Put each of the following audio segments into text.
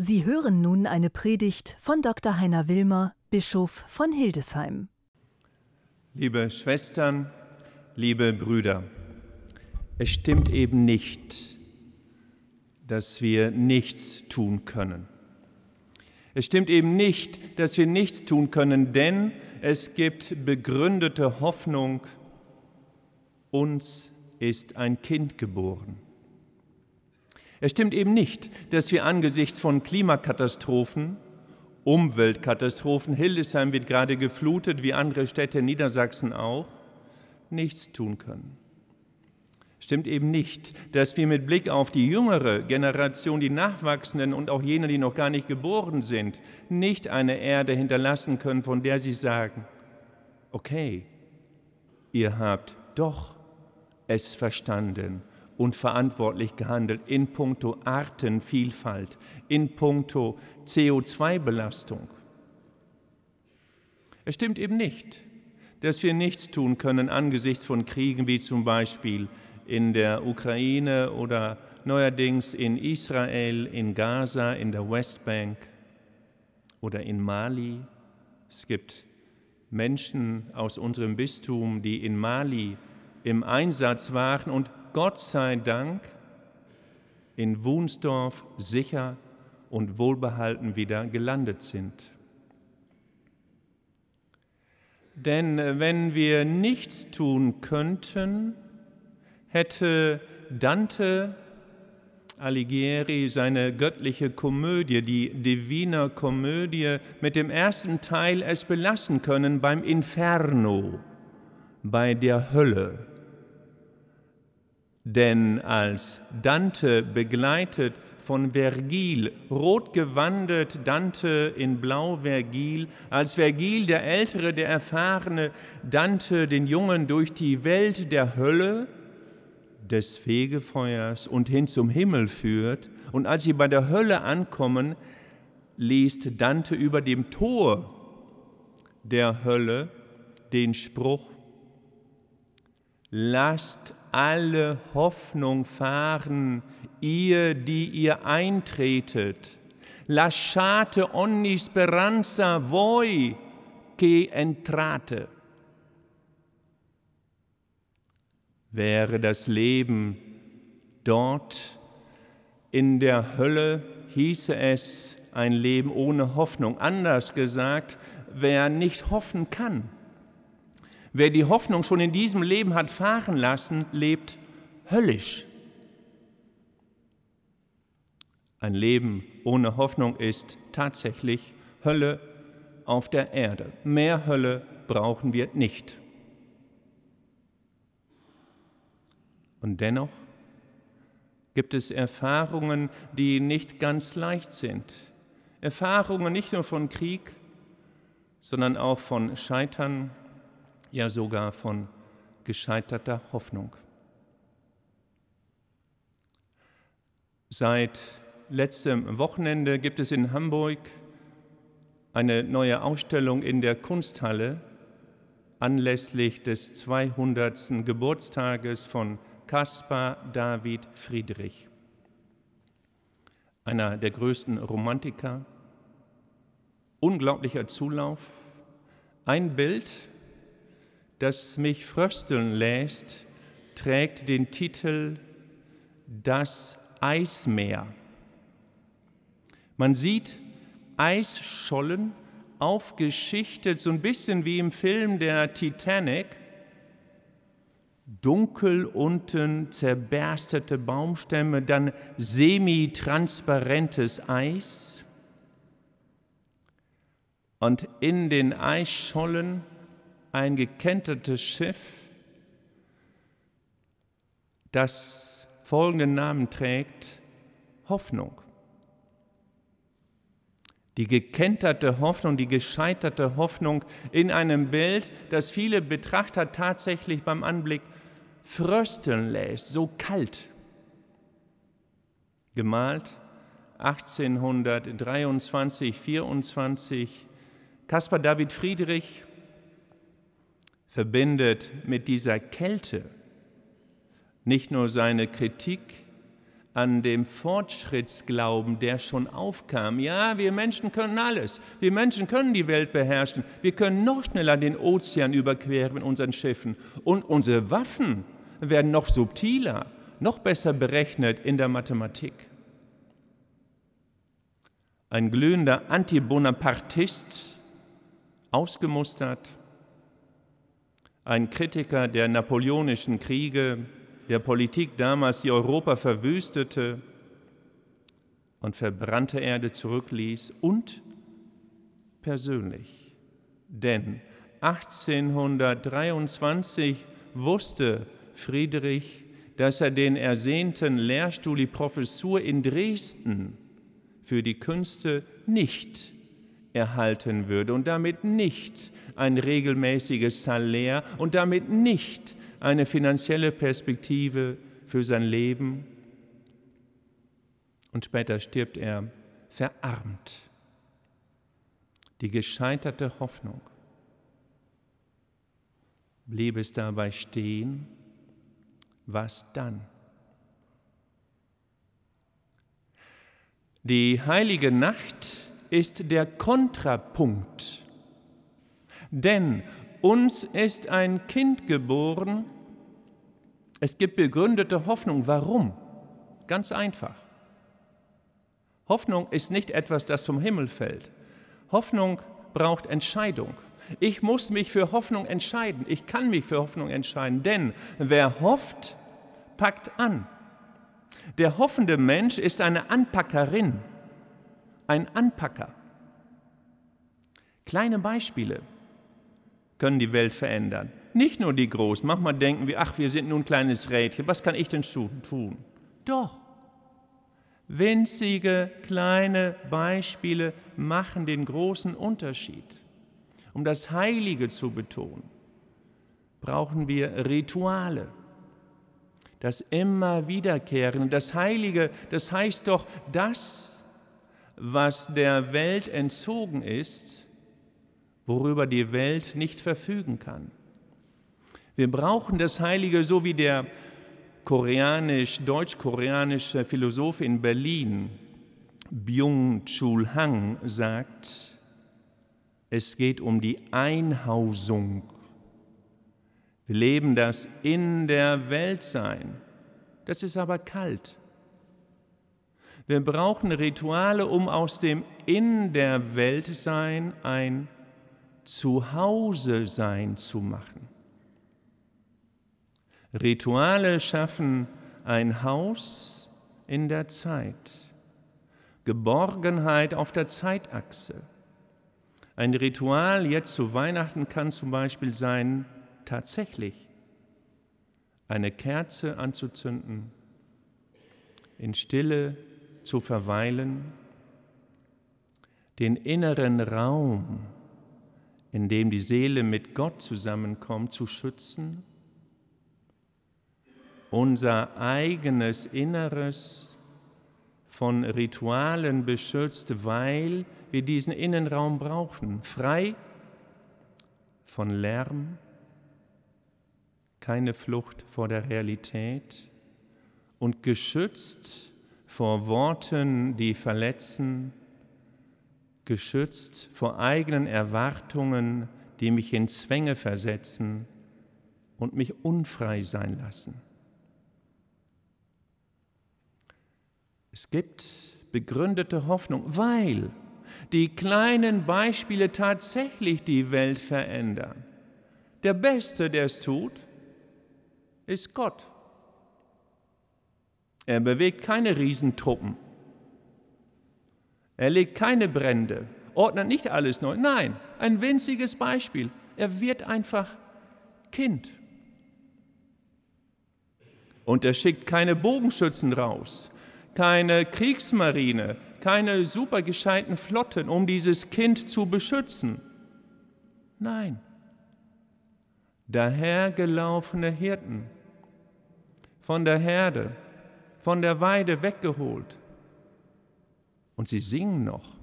Sie hören nun eine Predigt von Dr. Heiner Wilmer, Bischof von Hildesheim. Liebe Schwestern, liebe Brüder, es stimmt eben nicht, dass wir nichts tun können. Es stimmt eben nicht, dass wir nichts tun können, denn es gibt begründete Hoffnung, uns ist ein Kind geboren. Es stimmt eben nicht, dass wir angesichts von Klimakatastrophen, Umweltkatastrophen, Hildesheim wird gerade geflutet, wie andere Städte in Niedersachsen auch, nichts tun können. Stimmt eben nicht, dass wir mit Blick auf die jüngere Generation, die Nachwachsenden und auch jene, die noch gar nicht geboren sind, nicht eine Erde hinterlassen können, von der sie sagen, okay, ihr habt doch es verstanden und verantwortlich gehandelt in puncto Artenvielfalt, in puncto CO2-Belastung. Es stimmt eben nicht, dass wir nichts tun können angesichts von Kriegen wie zum Beispiel in der Ukraine oder neuerdings in Israel, in Gaza, in der Westbank oder in Mali. Es gibt Menschen aus unserem Bistum, die in Mali im Einsatz waren und Gott sei Dank in Wunsdorf sicher und wohlbehalten wieder gelandet sind. Denn äh, wenn wir nichts tun könnten, hätte Dante Alighieri seine göttliche Komödie, die Divina Komödie, mit dem ersten Teil es belassen können beim Inferno, bei der Hölle. Denn als Dante begleitet von Vergil, rot gewandet Dante in blau Vergil, als Vergil, der Ältere, der Erfahrene, Dante den Jungen durch die Welt der Hölle, des Fegefeuers und hin zum Himmel führt, und als sie bei der Hölle ankommen, liest Dante über dem Tor der Hölle den Spruch, Lasst alle Hoffnung fahren, ihr, die ihr eintretet. Lasciate ogni speranza voi che entrate. Wäre das Leben dort in der Hölle, hieße es ein Leben ohne Hoffnung. Anders gesagt, wer nicht hoffen kann, Wer die Hoffnung schon in diesem Leben hat fahren lassen, lebt höllisch. Ein Leben ohne Hoffnung ist tatsächlich Hölle auf der Erde. Mehr Hölle brauchen wir nicht. Und dennoch gibt es Erfahrungen, die nicht ganz leicht sind. Erfahrungen nicht nur von Krieg, sondern auch von Scheitern, ja sogar von gescheiterter Hoffnung. Seit letztem Wochenende gibt es in Hamburg eine neue Ausstellung in der Kunsthalle anlässlich des 200. Geburtstages von Caspar David Friedrich, einer der größten Romantiker, unglaublicher Zulauf, ein Bild, das mich frösteln lässt, trägt den Titel Das Eismeer. Man sieht Eisschollen aufgeschichtet, so ein bisschen wie im Film der Titanic. Dunkel unten zerberstete Baumstämme, dann semitransparentes Eis. Und in den Eisschollen ein gekentertes Schiff, das folgenden Namen trägt, Hoffnung. Die gekenterte Hoffnung, die gescheiterte Hoffnung in einem Bild, das viele Betrachter tatsächlich beim Anblick frösteln lässt, so kalt. Gemalt 1823, 24, Caspar David Friedrich, verbindet mit dieser Kälte nicht nur seine Kritik an dem Fortschrittsglauben, der schon aufkam. Ja, wir Menschen können alles. Wir Menschen können die Welt beherrschen. Wir können noch schneller den Ozean überqueren mit unseren Schiffen. Und unsere Waffen werden noch subtiler, noch besser berechnet in der Mathematik. Ein glühender Antibonapartist, ausgemustert, ein Kritiker der napoleonischen Kriege, der Politik damals, die Europa verwüstete und verbrannte Erde zurückließ und persönlich. Denn 1823 wusste Friedrich, dass er den ersehnten Lehrstuhl, die Professur in Dresden für die Künste nicht erhalten würde und damit nicht ein regelmäßiges Salär und damit nicht eine finanzielle Perspektive für sein Leben und später stirbt er verarmt. Die gescheiterte Hoffnung. Blieb es dabei stehen? Was dann? Die heilige Nacht ist der Kontrapunkt. Denn uns ist ein Kind geboren. Es gibt begründete Hoffnung. Warum? Ganz einfach. Hoffnung ist nicht etwas, das vom Himmel fällt. Hoffnung braucht Entscheidung. Ich muss mich für Hoffnung entscheiden. Ich kann mich für Hoffnung entscheiden, denn wer hofft, packt an. Der hoffende Mensch ist eine Anpackerin, ein Anpacker. Kleine Beispiele können die Welt verändern. Nicht nur die Großen. Manchmal denken wir, ach, wir sind nun ein kleines Rädchen, was kann ich denn tun? Doch. Winzige kleine Beispiele machen den großen Unterschied. Um das Heilige zu betonen, brauchen wir Rituale. Das immer wiederkehren. Das Heilige, das heißt doch, das, was der Welt entzogen ist, worüber die Welt nicht verfügen kann. Wir brauchen das Heilige, so wie der koreanisch-deutsch-koreanische Philosoph in Berlin, Byung-Chul Hang, sagt, es geht um die Einhausung. Wir leben das in der Welt sein. Das ist aber kalt. Wir brauchen Rituale, um aus dem in der Welt sein ein Zuhause sein zu machen. Rituale schaffen ein Haus in der Zeit, Geborgenheit auf der Zeitachse. Ein Ritual jetzt zu Weihnachten kann zum Beispiel sein, tatsächlich eine Kerze anzuzünden, in Stille zu verweilen, den inneren Raum in dem die Seele mit Gott zusammenkommt, zu schützen, unser eigenes Inneres von Ritualen beschützt, weil wir diesen Innenraum brauchen, frei von Lärm, keine Flucht vor der Realität und geschützt vor Worten, die verletzen, geschützt vor eigenen Erwartungen, die mich in Zwänge versetzen und mich unfrei sein lassen. Es gibt begründete Hoffnung, weil die kleinen Beispiele tatsächlich die Welt verändern. Der Beste, der es tut, ist Gott. Er bewegt keine Riesentruppen. Er legt keine Brände, ordnet nicht alles neu. Nein, ein winziges Beispiel. Er wird einfach Kind. Und er schickt keine Bogenschützen raus, keine Kriegsmarine, keine supergescheiten Flotten, um dieses Kind zu beschützen. Nein, dahergelaufene Hirten, von der Herde, von der Weide weggeholt, und sie singen noch.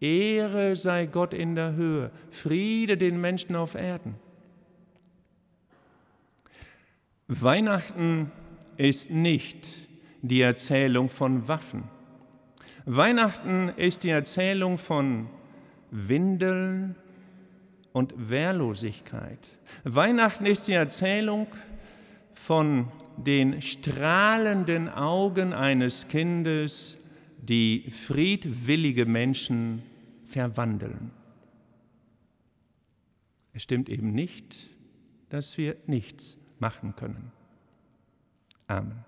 Ehre sei Gott in der Höhe, Friede den Menschen auf Erden. Weihnachten ist nicht die Erzählung von Waffen. Weihnachten ist die Erzählung von Windeln und Wehrlosigkeit. Weihnachten ist die Erzählung von den strahlenden Augen eines Kindes, die friedwillige Menschen verwandeln. Es stimmt eben nicht, dass wir nichts machen können. Amen.